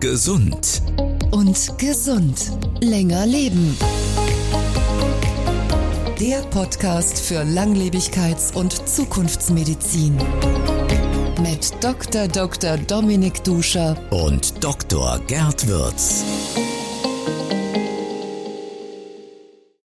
Gesund. und gesund. Länger leben. Der Podcast für Langlebigkeits- und Zukunftsmedizin. Mit Dr. Dr. Dominik Duscher Und Dr. Gerd Würz.